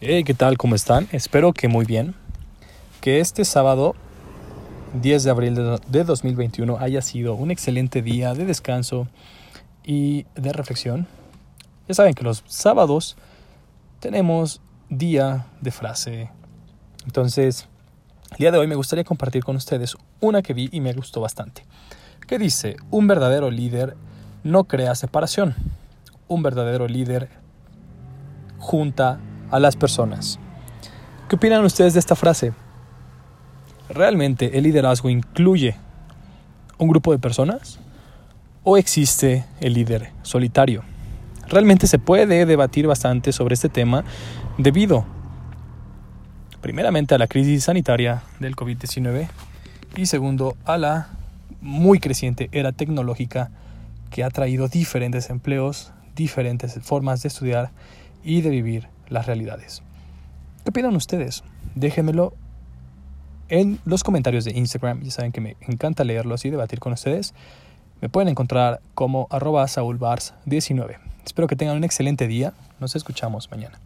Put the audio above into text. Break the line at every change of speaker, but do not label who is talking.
Hey, ¿qué tal? ¿Cómo están? Espero que muy bien. Que este sábado 10 de abril de 2021 haya sido un excelente día de descanso y de reflexión. Ya saben que los sábados tenemos día de frase. Entonces, el día de hoy me gustaría compartir con ustedes una que vi y me gustó bastante. Que dice, un verdadero líder no crea separación. Un verdadero líder junta a las personas. ¿Qué opinan ustedes de esta frase? ¿Realmente el liderazgo incluye un grupo de personas? ¿O existe el líder solitario? Realmente se puede debatir bastante sobre este tema debido, primeramente, a la crisis sanitaria del COVID-19 y segundo, a la muy creciente era tecnológica que ha traído diferentes empleos, diferentes formas de estudiar y de vivir las realidades. ¿Qué opinan ustedes? Déjenmelo en los comentarios de Instagram. Ya saben que me encanta leerlos y debatir con ustedes. Me pueden encontrar como arroba saulbars19. Espero que tengan un excelente día. Nos escuchamos mañana.